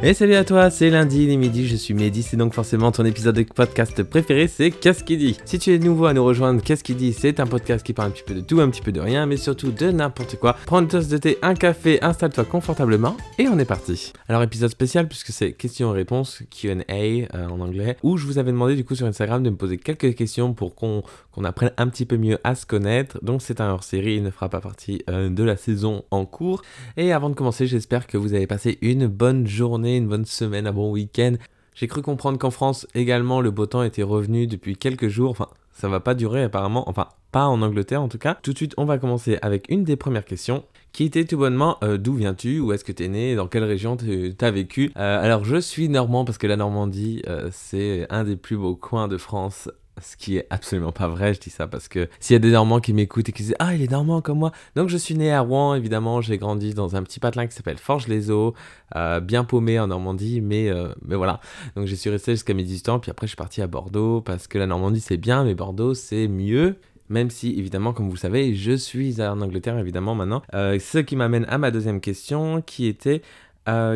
Et salut à toi, c'est lundi, il est midi, je suis Mehdi, c'est donc forcément ton épisode de podcast préféré, c'est Qu'est-ce qui dit? Si tu es nouveau à nous rejoindre, Qu'est-ce qui dit? C'est un podcast qui parle un petit peu de tout, un petit peu de rien, mais surtout de n'importe quoi. Prends une tasse de thé, un café, installe-toi confortablement, et on est parti. Alors épisode spécial puisque c'est questions-réponses, Q&A euh, en anglais, où je vous avais demandé du coup sur Instagram de me poser quelques questions pour qu'on apprenne un petit peu mieux à se connaître. Donc c'est un hors-série, il ne fera pas partie euh, de la saison en cours. Et avant de commencer, j'espère que vous avez passé une bonne journée une bonne semaine, un bon week-end. J'ai cru comprendre qu'en France également le beau temps était revenu depuis quelques jours. Enfin, ça va pas durer apparemment. Enfin, pas en Angleterre en tout cas. Tout de suite, on va commencer avec une des premières questions qui était tout bonnement euh, d'où viens-tu, où est-ce que tu es né, dans quelle région tu as vécu? Euh, alors je suis normand parce que la Normandie euh, c'est un des plus beaux coins de France ce qui est absolument pas vrai, je dis ça parce que s'il y a des Normands qui m'écoutent et qui disent Ah, il est Normand comme moi. Donc, je suis né à Rouen, évidemment. J'ai grandi dans un petit patelin qui s'appelle Forges-les-Eaux, euh, bien paumé en Normandie, mais, euh, mais voilà. Donc, j'y suis resté jusqu'à mes 18 ans. Puis après, je suis parti à Bordeaux parce que la Normandie, c'est bien, mais Bordeaux, c'est mieux. Même si, évidemment, comme vous le savez, je suis en Angleterre, évidemment, maintenant. Euh, ce qui m'amène à ma deuxième question qui était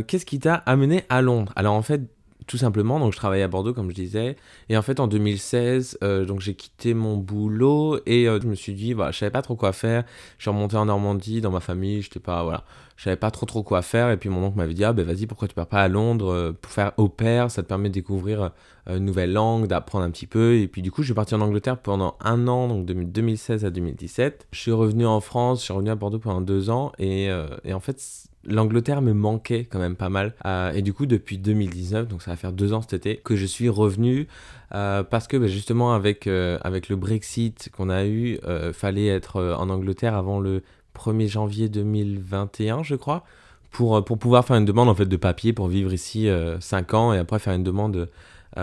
Qu'est-ce qui t'a amené à Londres? Alors, en fait, tout simplement, donc je travaillais à Bordeaux comme je disais, et en fait en 2016, euh, donc j'ai quitté mon boulot et euh, je me suis dit, voilà, je savais pas trop quoi faire. Je suis remonté en Normandie dans ma famille, j'étais pas, voilà, je savais pas trop trop quoi faire. Et puis mon oncle m'avait dit, ah ben vas-y, pourquoi tu pars pas à Londres euh, pour faire au pair, ça te permet de découvrir une nouvelle langue, d'apprendre un petit peu. Et puis du coup, je suis parti en Angleterre pendant un an, donc de 2016 à 2017. Je suis revenu en France, je suis revenu à Bordeaux pendant deux ans, et, et en fait l'Angleterre me manquait quand même pas mal. Euh, et du coup, depuis 2019, donc ça va faire deux ans cet été, que je suis revenu euh, parce que bah, justement avec, euh, avec le Brexit qu'on a eu, fallait être en Angleterre avant le 1er janvier 2021, je crois, pour, pour pouvoir faire une demande en fait de papier pour vivre ici 5 ans et après faire une demande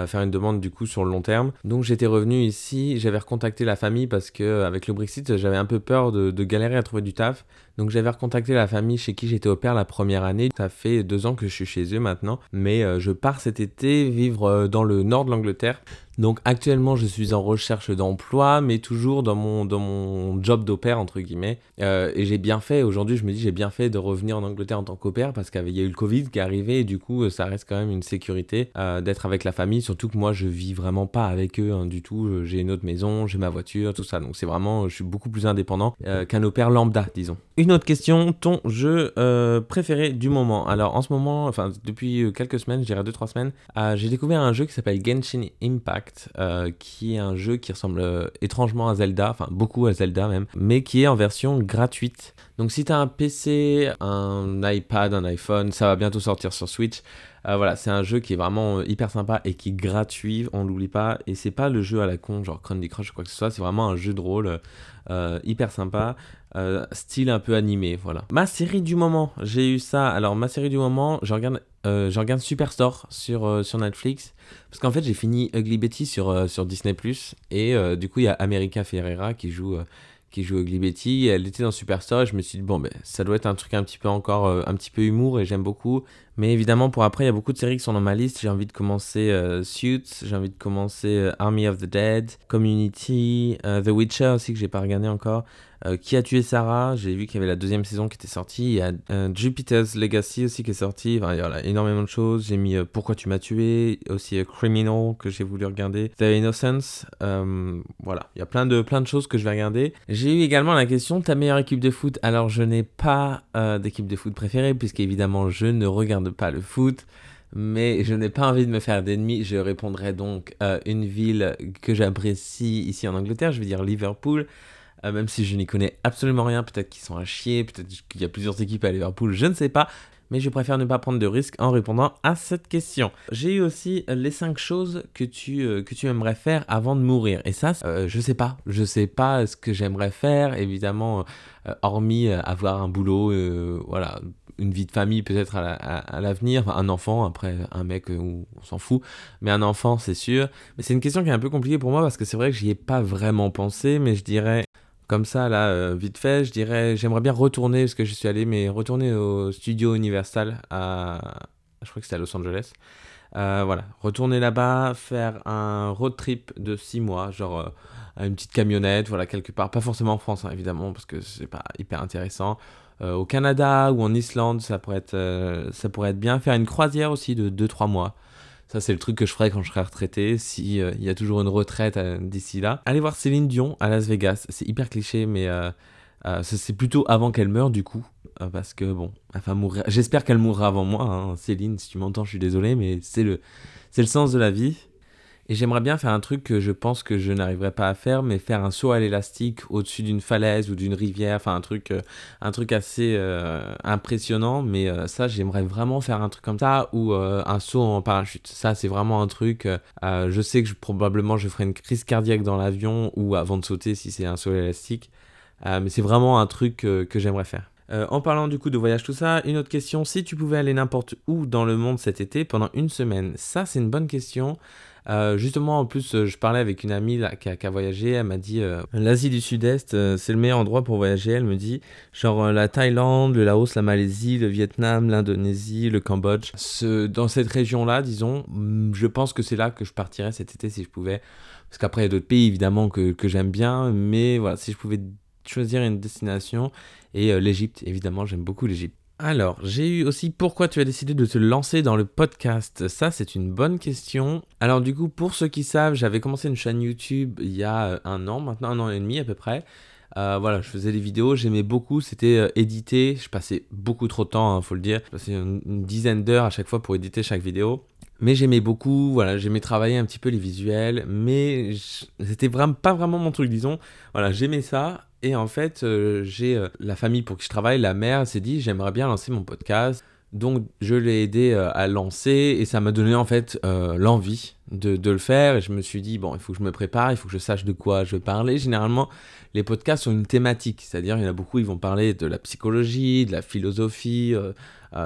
faire une demande du coup sur le long terme. Donc j'étais revenu ici, j'avais recontacté la famille parce que avec le Brexit j'avais un peu peur de, de, galérer à trouver du taf. Donc j'avais recontacté la famille chez qui j'étais au père la première année. Ça fait deux ans que je suis chez eux maintenant. Mais euh, je pars cet été vivre euh, dans le nord de l'Angleterre. Donc actuellement je suis en recherche d'emploi, mais toujours dans mon, dans mon job d'opère entre guillemets. Euh, et j'ai bien fait, aujourd'hui je me dis j'ai bien fait de revenir en Angleterre en tant qu'opère parce qu'il y a eu le Covid qui est arrivé et du coup ça reste quand même une sécurité d'être avec la famille. Surtout que moi je vis vraiment pas avec eux hein, du tout. J'ai une autre maison, j'ai ma voiture, tout ça. Donc c'est vraiment, je suis beaucoup plus indépendant qu'un opère lambda disons. Une autre question, ton jeu euh, préféré du moment? Alors en ce moment, enfin depuis euh, quelques semaines, je dirais 2-3 semaines, euh, j'ai découvert un jeu qui s'appelle Genshin Impact, qui est un jeu qui ressemble étrangement à Zelda, enfin beaucoup à Zelda même, mais qui est en version gratuite. Donc si tu un PC, un iPad, un iPhone, ça va bientôt sortir sur Switch. Voilà, c'est un jeu qui est vraiment hyper sympa et qui est gratuit, on l'oublie pas. Et c'est pas le jeu à la con, genre Candy Crush ou quoi que ce soit, c'est vraiment un jeu de rôle hyper sympa. Euh, style un peu animé, voilà. Ma série du moment, j'ai eu ça. Alors, ma série du moment, je regarde, euh, Superstore sur, euh, sur Netflix. Parce qu'en fait, j'ai fini Ugly Betty sur, sur Disney. Et du coup, il y a America Ferreira qui joue, qui joue Ugly Betty. Elle était dans Superstore et je me suis dit, bon, ben, ça doit être un truc un petit peu encore, un petit peu humour et j'aime beaucoup. Mais évidemment, pour après, il y a beaucoup de séries qui sont dans ma liste. J'ai envie de commencer Suits, j'ai envie de commencer Army of the Dead, Community, The Witcher aussi que j'ai pas regardé encore. Euh, qui a tué Sarah? J'ai vu qu'il y avait la deuxième saison qui était sortie. Il y a euh, Jupiter's Legacy aussi qui est sorti. Enfin, il y a énormément de choses. J'ai mis euh, Pourquoi tu m'as tué, aussi Criminal que j'ai voulu regarder, The Innocence. voilà, il y a plein de, plein de choses que je vais regarder. J'ai eu également la question ta meilleure équipe de foot? Alors, je n'ai pas d'équipe de foot préférée, puisqu'évidemment, je ne regarde pas le foot mais je n'ai pas envie de me faire d'ennemis. Je répondrai donc une ville que j'apprécie ici en Angleterre, je vais dire Liverpool. Euh, même si je n'y connais absolument rien, peut-être qu'ils sont à chier, peut-être qu'il y a plusieurs équipes à Liverpool, je ne sais pas, mais je préfère ne pas prendre de risques en répondant à cette question. J'ai eu aussi les 5 choses que tu, euh, que tu aimerais faire avant de mourir. Et ça, euh, je sais pas. Je sais pas ce que j'aimerais faire, évidemment, hormis avoir un boulot, voilà, une vie de famille peut-être à l'avenir, un enfant, après un mec, on s'en fout, mais un enfant, c'est sûr. Mais c'est une question qui est un peu compliquée pour moi parce que c'est vrai que j'y ai pas vraiment pensé, mais je dirais comme ça, là, euh, vite fait, je dirais, j'aimerais bien retourner, parce que je suis allé, mais retourner au studio Universal à, je crois que c'était à Los Angeles. Euh, voilà, retourner là-bas, faire un road trip de 6 mois, genre euh, une petite camionnette, voilà, quelque part, pas forcément en France, hein, évidemment, parce que c'est pas hyper intéressant. Au Canada ou en Islande, ça pourrait, être, ça pourrait être bien. Faire une croisière aussi de 2-3 mois. Ça, c'est le truc que je ferais quand je serai retraité, s'il il y a toujours une retraite d'ici là. Allez voir Céline Dion à Las Vegas. C'est hyper cliché, mais c'est plutôt avant qu'elle meure, du coup. parce que, bon, enfin, mourir. J'espère qu'elle mourra avant moi. Hein. Céline, si tu m'entends, je suis désolé, mais c'est le, le sens de la vie. Et j'aimerais bien faire un truc que je pense que je n'arriverai pas à faire, mais faire un saut à l'élastique au-dessus d'une falaise ou d'une rivière, enfin un truc, euh, un truc assez euh, impressionnant. Mais euh, ça, j'aimerais vraiment faire un truc comme ça ou un saut en parachute. Ça, c'est vraiment un truc. je sais que probablement je ferai une crise cardiaque dans l'avion ou avant de sauter si c'est un saut à l'élastique. mais c'est vraiment un truc que j'aimerais faire. en parlant du coup de voyage, tout ça, une autre question, si tu pouvais aller n'importe où dans le monde cet été pendant une semaine, ça c'est une bonne question. Euh, justement, en plus, euh, je parlais avec une amie qui, a, voyagé. Elle m'a dit euh, l'Asie du Sud-Est, c'est le meilleur endroit pour voyager. Elle me dit genre la Thaïlande, le Laos, la Malaisie, le Vietnam, l'Indonésie, le Cambodge. Ce, dans cette région-là, disons, mm, je pense que c'est là que je partirais cet été si je pouvais. Parce qu'après, il y a d'autres pays évidemment que, que j'aime bien. Mais voilà, si je pouvais choisir une destination. Et l'Égypte, évidemment, j'aime beaucoup l'Égypte. Alors, j'ai eu aussi pourquoi tu as décidé de te lancer dans le podcast. Ça, c'est une bonne question. Alors, du coup, pour ceux qui savent, j'avais commencé une chaîne YouTube il y a euh, un an, maintenant un an et demi à peu près. Euh, voilà, je faisais des vidéos, j'aimais beaucoup, c'était euh, édité. Je passais beaucoup trop de temps, il hein, faut le dire. Je passais une, une dizaine d'heures à chaque fois pour éditer chaque vidéo. Mais j'aimais beaucoup, voilà, j'aimais travailler un petit peu les visuels, mais c'était vraiment pas vraiment mon truc, disons. Voilà, j'aimais ça, et en fait, euh, j'ai euh, la famille pour qui je travaille, la mère s'est dit j'aimerais bien lancer mon podcast. Donc je l'ai aidé euh, à lancer et ça m'a donné en fait l'envie de, de, le faire. Et je me suis dit bon, il faut que je me prépare, il faut que je sache de quoi je veux parler. Généralement, les podcasts ont une thématique, c'est-à-dire il y en a beaucoup, ils vont parler de la psychologie, de la philosophie,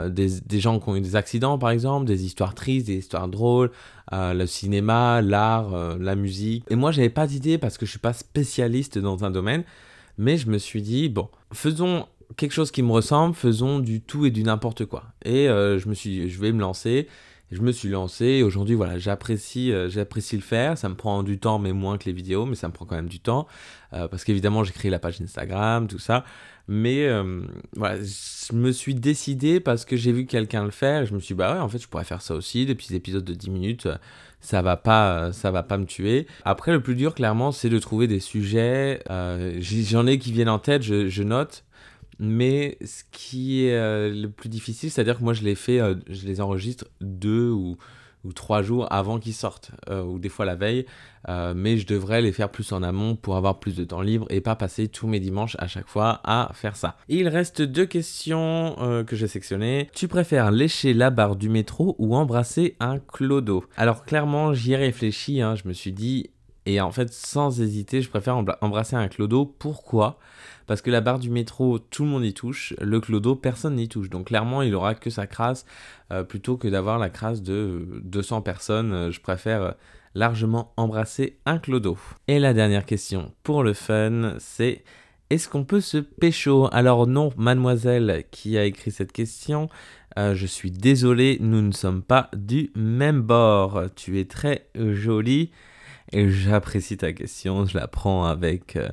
des, des, gens qui ont eu des accidents par exemple, des histoires tristes, des histoires drôles, le cinéma, l'art, la musique. Et moi, j'avais pas d'idée parce que je suis pas spécialiste dans un domaine. Mais je me suis dit, bon, faisons quelque chose qui me ressemble, faisons du tout et du n'importe quoi. Et euh, je me suis dit, je vais me lancer. Je me suis lancé aujourd'hui, voilà, j'apprécie, euh, j'apprécie le faire. Ça me prend du temps, mais moins que les vidéos, mais ça me prend quand même du temps. Euh, parce qu'évidemment, j'ai créé la page Instagram, tout ça. Mais voilà, je me suis décidé parce que j'ai vu quelqu'un le faire et je me suis dit, bah ouais, en fait, je pourrais faire ça aussi, des petits épisodes de 10 minutes ça va pas ça va pas me tuer après le plus dur clairement c'est de trouver des sujets euh, j'en ai qui viennent en tête je, note mais ce qui est euh, le plus difficile c'est à dire que moi je les fais euh, je les enregistre deux ou trois jours avant qu'ils sortent, euh, ou des fois la veille, mais je devrais les faire plus en amont pour avoir plus de temps libre et pas passer tous mes dimanches à chaque fois à faire ça. Il reste deux questions que j'ai sectionnées. Tu préfères lécher la barre du métro ou embrasser un clodo? Alors clairement, j'y ai réfléchi, hein, je me suis dit, et en fait, sans hésiter, je préfère embrasser un clodo. Pourquoi? Parce que la barre du métro, tout le monde y touche. Le clodo, personne n'y touche. Donc clairement, il aura que sa crasse. Euh, plutôt que d'avoir la crasse de 200 personnes, euh, je préfère euh, largement embrasser un clodo. Et la dernière question, pour le fun, c'est... Est-ce qu'on peut se pécho? Alors non, mademoiselle qui a écrit cette question, je suis désolé, nous ne sommes pas du même bord. Tu es très jolie. Et j'apprécie ta question, je la prends avec, euh,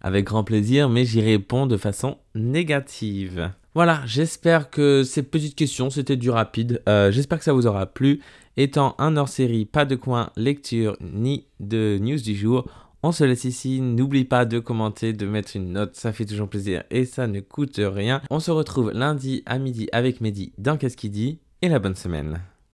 avec grand plaisir, mais j'y réponds de façon négative. Voilà, j'espère que ces petites questions, c'était du rapide. Euh, j'espère que ça vous aura plu. Étant un hors-série, pas de coin lecture ni de news du jour, on se laisse ici. N'oublie pas de commenter, de mettre une note, ça fait toujours plaisir et ça ne coûte rien. On se retrouve lundi à midi avec Mehdi dans Qu'est-ce qu'il dit et la bonne semaine.